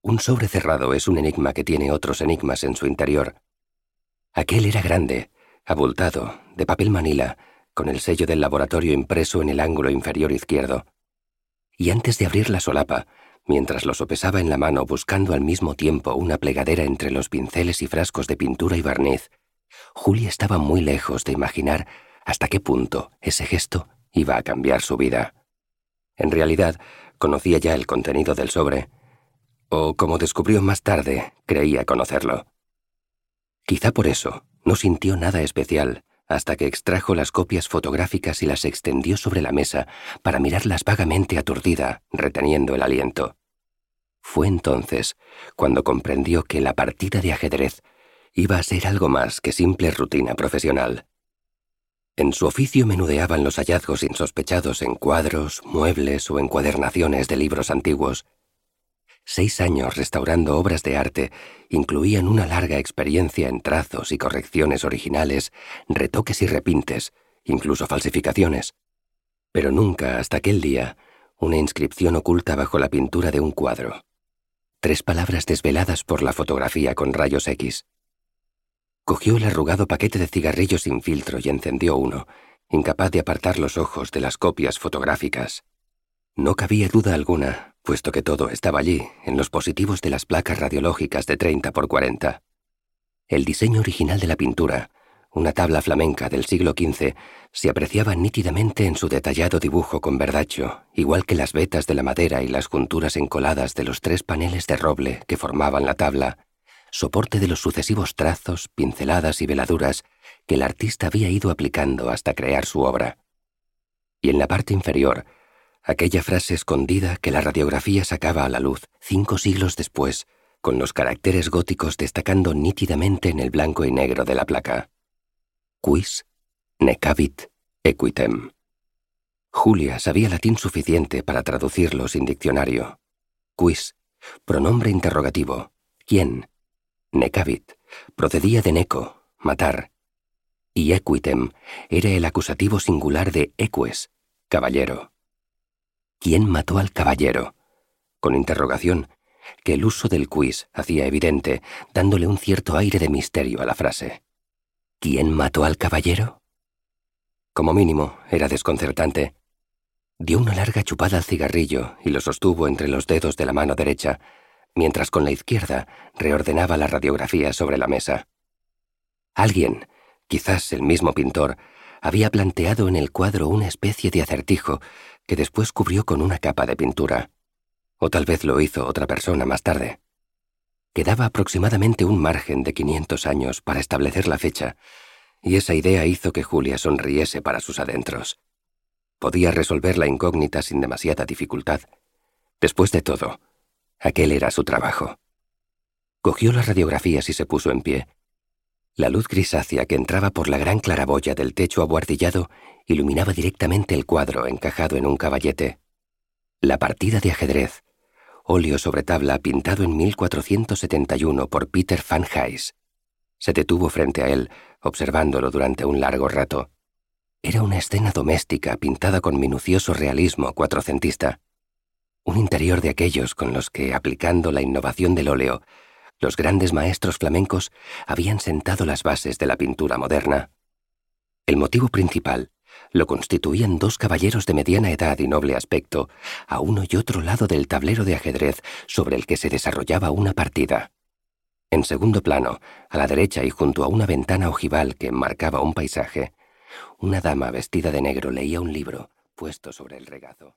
Un sobre cerrado es un enigma que tiene otros enigmas en su interior. Aquel era grande, abultado, de papel manila, con el sello del laboratorio impreso en el ángulo inferior izquierdo. Y antes de abrir la solapa, mientras lo sopesaba en la mano buscando al mismo tiempo una plegadera entre los pinceles y frascos de pintura y barniz, Julia estaba muy lejos de imaginar hasta qué punto ese gesto iba a cambiar su vida. En realidad, conocía ya el contenido del sobre, o como descubrió más tarde, creía conocerlo. Quizá por eso no sintió nada especial hasta que extrajo las copias fotográficas y las extendió sobre la mesa para mirarlas vagamente aturdida, reteniendo el aliento. Fue entonces cuando comprendió que la partida de ajedrez iba a ser algo más que simple rutina profesional. En su oficio menudeaban los hallazgos insospechados en cuadros, muebles o encuadernaciones de libros antiguos. Seis años restaurando obras de arte incluían una larga experiencia en trazos y correcciones originales, retoques y repintes, incluso falsificaciones. Pero nunca hasta aquel día una inscripción oculta bajo la pintura de un cuadro. Tres palabras desveladas por la fotografía con rayos X. Cogió el arrugado paquete de cigarrillos sin filtro y encendió uno, incapaz de apartar los ojos de las copias fotográficas. No cabía duda alguna, puesto que todo estaba allí, en los positivos de las placas radiológicas de 30 por 40. El diseño original de la pintura, una tabla flamenca del siglo XV, se apreciaba nítidamente en su detallado dibujo con verdacho, igual que las vetas de la madera y las junturas encoladas de los tres paneles de roble que formaban la tabla, soporte de los sucesivos trazos, pinceladas y veladuras que el artista había ido aplicando hasta crear su obra. Y en la parte inferior, aquella frase escondida que la radiografía sacaba a la luz cinco siglos después, con los caracteres góticos destacando nítidamente en el blanco y negro de la placa. Quis necavit equitem. Julia sabía latín suficiente para traducirlo sin diccionario. Quis, pronombre interrogativo. ¿Quién? Necavit procedía de neco, matar, y equitem era el acusativo singular de eques, caballero. ¿Quién mató al caballero? Con interrogación, que el uso del quiz hacía evidente, dándole un cierto aire de misterio a la frase. ¿Quién mató al caballero? Como mínimo, era desconcertante. Dio una larga chupada al cigarrillo y lo sostuvo entre los dedos de la mano derecha, mientras con la izquierda reordenaba la radiografía sobre la mesa. Alguien, quizás el mismo pintor, había planteado en el cuadro una especie de acertijo que después cubrió con una capa de pintura. O tal vez lo hizo otra persona más tarde. Quedaba aproximadamente un margen de 500 años para establecer la fecha, y esa idea hizo que Julia sonriese para sus adentros. Podía resolver la incógnita sin demasiada dificultad. Después de todo, Aquel era su trabajo. Cogió las radiografías y se puso en pie. La luz grisácea que entraba por la gran claraboya del techo abuhardillado iluminaba directamente el cuadro encajado en un caballete. La partida de ajedrez, óleo sobre tabla pintado en 1471 por Peter van Heys. Se detuvo frente a él, observándolo durante un largo rato. Era una escena doméstica pintada con minucioso realismo cuatrocentista un interior de aquellos con los que, aplicando la innovación del óleo, los grandes maestros flamencos habían sentado las bases de la pintura moderna. El motivo principal lo constituían dos caballeros de mediana edad y noble aspecto, a uno y otro lado del tablero de ajedrez sobre el que se desarrollaba una partida. En segundo plano, a la derecha y junto a una ventana ojival que enmarcaba un paisaje, una dama vestida de negro leía un libro puesto sobre el regazo.